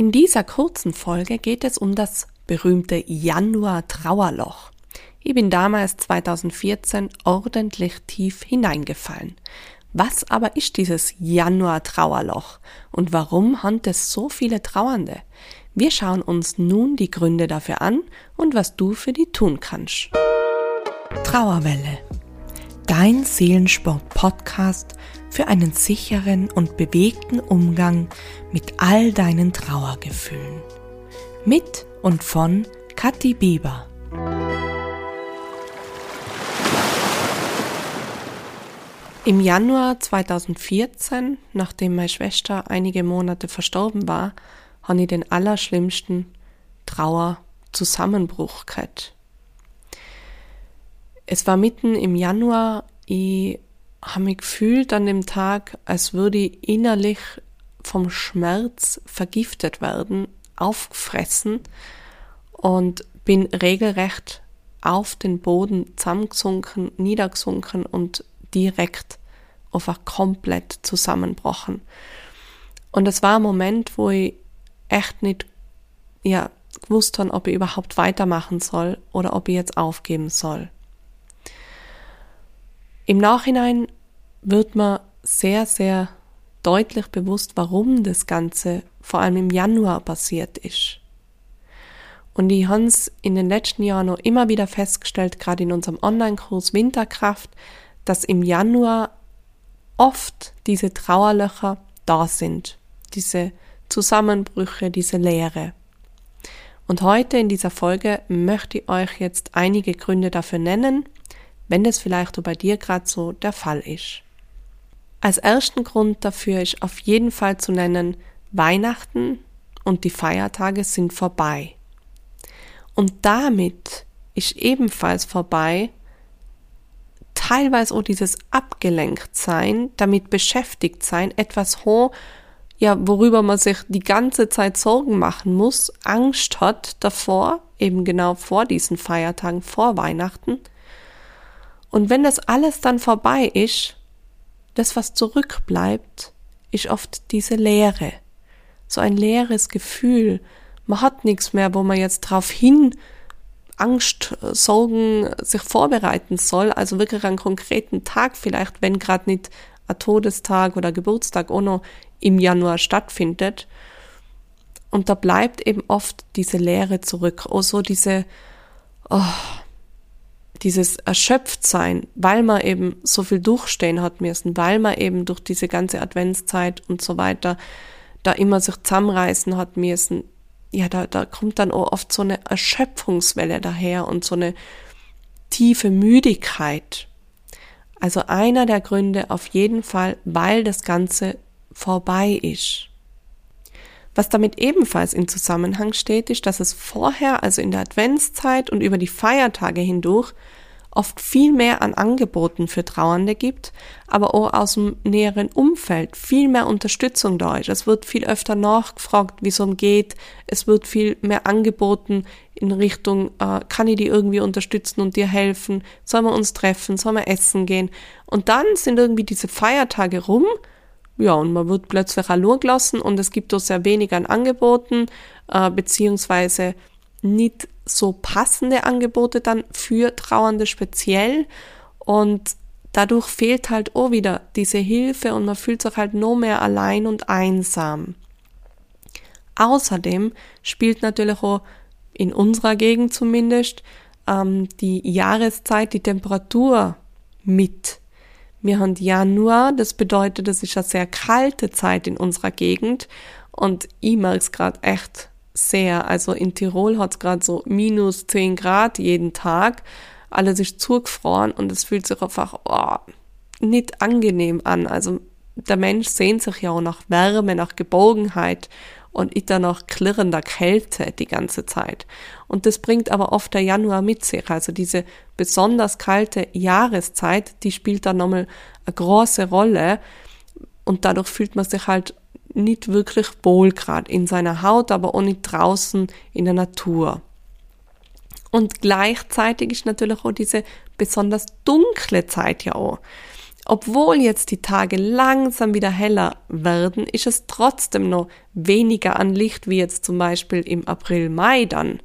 In dieser kurzen Folge geht es um das berühmte Januar-Trauerloch. Ich bin damals 2014 ordentlich tief hineingefallen. Was aber ist dieses Januar-Trauerloch und warum hat es so viele Trauernde? Wir schauen uns nun die Gründe dafür an und was du für die tun kannst. Trauerwelle. Dein Seelensport-Podcast für einen sicheren und bewegten Umgang mit all deinen Trauergefühlen. Mit und von Kathi Bieber. Im Januar 2014, nachdem meine Schwester einige Monate verstorben war, habe ich den allerschlimmsten Trauerzusammenbruch gehabt. Es war mitten im Januar, ich habe mich gefühlt an dem Tag, als würde ich innerlich vom Schmerz vergiftet werden, aufgefressen und bin regelrecht auf den Boden zusammengesunken, niedergesunken und direkt einfach komplett zusammenbrochen. Und es war ein Moment, wo ich echt nicht, ja, gewusst habe, ob ich überhaupt weitermachen soll oder ob ich jetzt aufgeben soll. Im Nachhinein wird man sehr, sehr deutlich bewusst, warum das Ganze vor allem im Januar passiert ist. Und ich habe es in den letzten Jahren noch immer wieder festgestellt, gerade in unserem Online-Kurs Winterkraft, dass im Januar oft diese Trauerlöcher da sind, diese Zusammenbrüche, diese Leere. Und heute in dieser Folge möchte ich euch jetzt einige Gründe dafür nennen, wenn das vielleicht bei dir gerade so der Fall ist. Als ersten Grund dafür ist auf jeden Fall zu nennen, Weihnachten und die Feiertage sind vorbei. Und damit ist ebenfalls vorbei teilweise auch dieses abgelenkt sein, damit beschäftigt sein, etwas hoch, ja, worüber man sich die ganze Zeit Sorgen machen muss, Angst hat davor, eben genau vor diesen Feiertagen, vor Weihnachten, und wenn das alles dann vorbei ist, das, was zurückbleibt, ist oft diese Leere. So ein leeres Gefühl. Man hat nichts mehr, wo man jetzt drauf hin Angst, Sorgen sich vorbereiten soll. Also wirklich einen konkreten Tag vielleicht, wenn gerade nicht ein Todestag oder Geburtstag auch noch im Januar stattfindet. Und da bleibt eben oft diese Leere zurück. Oh, so diese, oh, dieses Erschöpftsein, weil man eben so viel durchstehen hat müssen, weil man eben durch diese ganze Adventszeit und so weiter da immer sich zusammenreißen hat müssen, ja, da, da kommt dann auch oft so eine Erschöpfungswelle daher und so eine tiefe Müdigkeit. Also einer der Gründe auf jeden Fall, weil das Ganze vorbei ist. Was damit ebenfalls in Zusammenhang steht, ist, dass es vorher, also in der Adventszeit und über die Feiertage hindurch, oft viel mehr an Angeboten für Trauernde gibt, aber auch aus dem näheren Umfeld viel mehr Unterstützung da ist. Es wird viel öfter nachgefragt, wie es umgeht. Es wird viel mehr angeboten in Richtung, äh, kann ich die irgendwie unterstützen und dir helfen? Sollen wir uns treffen? Sollen wir essen gehen? Und dann sind irgendwie diese Feiertage rum ja, und man wird plötzlich allein gelassen und es gibt auch sehr wenig an Angeboten, äh, beziehungsweise nicht so passende Angebote dann für Trauernde speziell und dadurch fehlt halt auch wieder diese Hilfe und man fühlt sich halt nur mehr allein und einsam. Außerdem spielt natürlich auch in unserer Gegend zumindest ähm, die Jahreszeit, die Temperatur mit wir haben Januar, das bedeutet, es ist eine sehr kalte Zeit in unserer Gegend und ich merke es gerade echt sehr. Also in Tirol hat es gerade so minus 10 Grad jeden Tag. Alles ist zugefroren und es fühlt sich einfach oh, nicht angenehm an. Also der Mensch sehnt sich ja auch nach Wärme, nach Geborgenheit und ich dann noch klirrender Kälte die ganze Zeit. Und das bringt aber oft der Januar mit sich. Also diese besonders kalte Jahreszeit, die spielt dann nochmal eine große Rolle. Und dadurch fühlt man sich halt nicht wirklich wohl gerade in seiner Haut, aber auch nicht draußen in der Natur. Und gleichzeitig ist natürlich auch diese besonders dunkle Zeit ja auch. Obwohl jetzt die Tage langsam wieder heller werden, ist es trotzdem noch weniger an Licht wie jetzt zum Beispiel im April, Mai dann.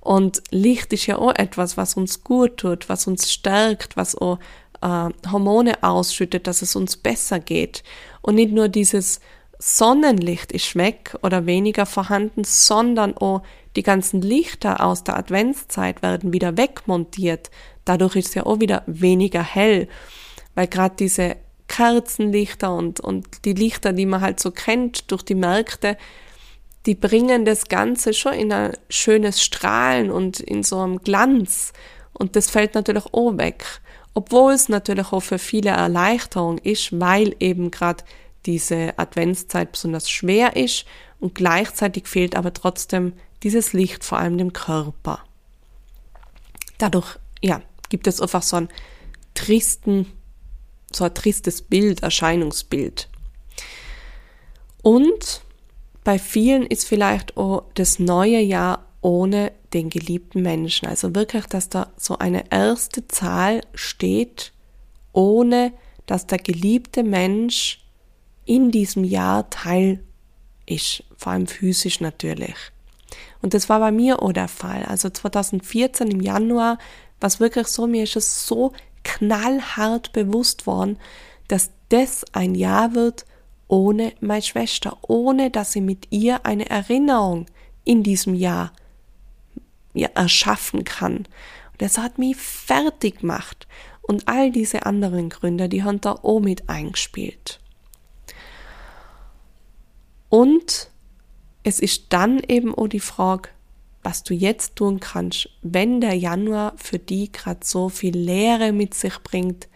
Und Licht ist ja auch etwas, was uns gut tut, was uns stärkt, was auch äh, Hormone ausschüttet, dass es uns besser geht. Und nicht nur dieses Sonnenlicht ist weg oder weniger vorhanden, sondern auch die ganzen Lichter aus der Adventszeit werden wieder wegmontiert. Dadurch ist es ja auch wieder weniger hell, weil gerade diese Kerzenlichter und, und die Lichter, die man halt so kennt durch die Märkte, die bringen das Ganze schon in ein schönes Strahlen und in so einem Glanz. Und das fällt natürlich auch weg. Obwohl es natürlich auch für viele Erleichterung ist, weil eben gerade diese Adventszeit besonders schwer ist und gleichzeitig fehlt aber trotzdem dieses Licht vor allem dem Körper. Dadurch, ja, gibt es einfach so einen tristen, so ein tristes Bild, Erscheinungsbild. Und bei vielen ist vielleicht auch das neue Jahr ohne den geliebten Menschen. Also wirklich, dass da so eine erste Zahl steht, ohne dass der geliebte Mensch in diesem Jahr Teil ist, vor allem physisch natürlich. Und das war bei mir auch der Fall. Also 2014 im Januar war es wirklich so, mir ist es so knallhart bewusst worden, dass das ein Jahr wird ohne meine Schwester, ohne dass sie mit ihr eine Erinnerung in diesem Jahr ja, erschaffen kann. Und das hat mich fertig gemacht. Und all diese anderen Gründe, die haben da auch mit eingespielt. Und es ist dann eben auch die Frage, was du jetzt tun kannst, wenn der Januar für die gerade so viel Leere mit sich bringt,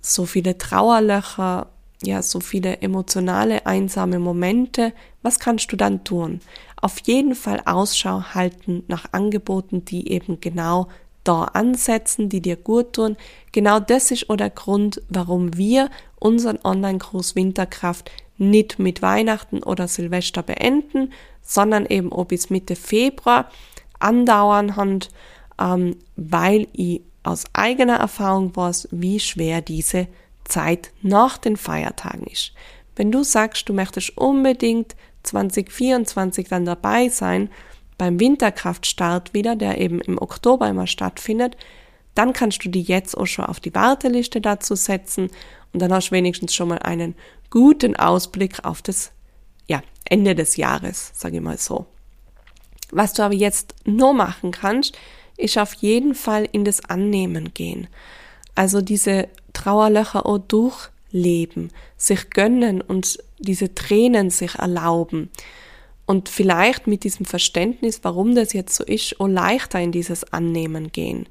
so viele Trauerlöcher, ja, so viele emotionale, einsame Momente, was kannst du dann tun? Auf jeden Fall Ausschau halten nach Angeboten, die eben genau da ansetzen, die dir gut tun. Genau das ist auch der Grund, warum wir unseren Online-Kurs Winterkraft nicht mit Weihnachten oder Silvester beenden, sondern eben auch bis Mitte Februar andauern haben, ähm, weil ich aus eigener Erfahrung weiß, wie schwer diese Zeit nach den Feiertagen ist. Wenn du sagst, du möchtest unbedingt 2024 dann dabei sein, beim Winterkraftstart wieder, der eben im Oktober immer stattfindet, dann kannst du die jetzt auch schon auf die Warteliste dazu setzen und dann hast du wenigstens schon mal einen guten Ausblick auf das ja, Ende des Jahres, sage ich mal so. Was du aber jetzt nur machen kannst, ist auf jeden Fall in das Annehmen gehen. Also diese Trauerlöcher auch durchleben, sich gönnen und diese Tränen sich erlauben. Und vielleicht mit diesem Verständnis, warum das jetzt so ist, auch leichter in dieses Annehmen gehen.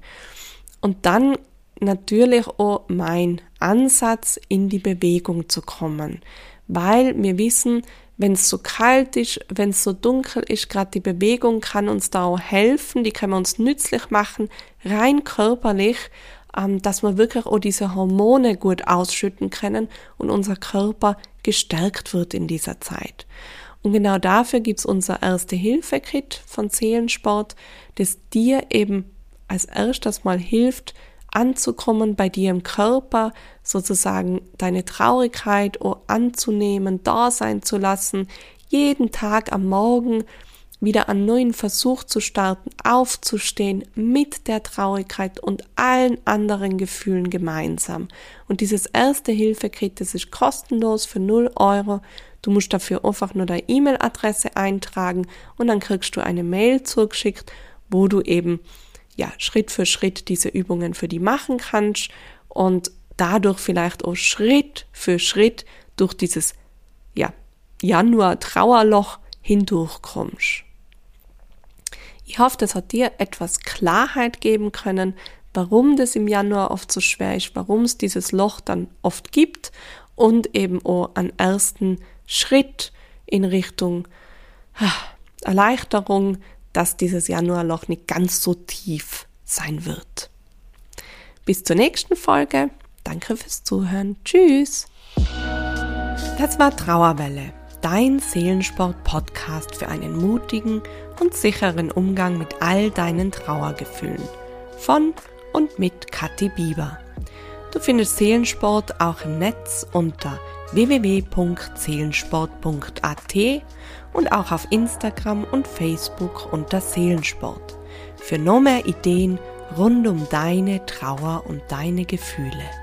Und dann natürlich auch mein Ansatz, in die Bewegung zu kommen. Weil wir wissen, wenn es so kalt ist, wenn es so dunkel ist, gerade die Bewegung kann uns da auch helfen, die kann man uns nützlich machen, rein körperlich, ähm, dass wir wirklich auch diese Hormone gut ausschütten können und unser Körper gestärkt wird in dieser Zeit. Und genau dafür gibt's unser Erste-Hilfe-Kit von Seelensport, das dir eben als erstes mal hilft, anzukommen bei dir im Körper, sozusagen deine Traurigkeit anzunehmen, da sein zu lassen, jeden Tag am Morgen wieder einen neuen Versuch zu starten, aufzustehen mit der Traurigkeit und allen anderen Gefühlen gemeinsam. Und dieses erste Hilfekit, das ist kostenlos für 0 Euro. Du musst dafür einfach nur deine E-Mail-Adresse eintragen und dann kriegst du eine Mail zugeschickt, wo du eben ja, Schritt für Schritt diese Übungen für die machen kannst und dadurch vielleicht auch Schritt für Schritt durch dieses, ja, Januar-Trauerloch hindurchkommst. Ich hoffe, das hat dir etwas Klarheit geben können, warum das im Januar oft so schwer ist, warum es dieses Loch dann oft gibt und eben auch einen ersten Schritt in Richtung Erleichterung, dass dieses Januarloch nicht ganz so tief sein wird. Bis zur nächsten Folge. Danke fürs Zuhören. Tschüss. Das war Trauerwelle, dein Seelensport-Podcast für einen mutigen und sicheren Umgang mit all deinen Trauergefühlen. Von und mit Kathi Bieber. Du findest Seelensport auch im Netz unter www.seelensport.at und auch auf Instagram und Facebook unter Seelensport. Für noch mehr Ideen rund um deine Trauer und deine Gefühle.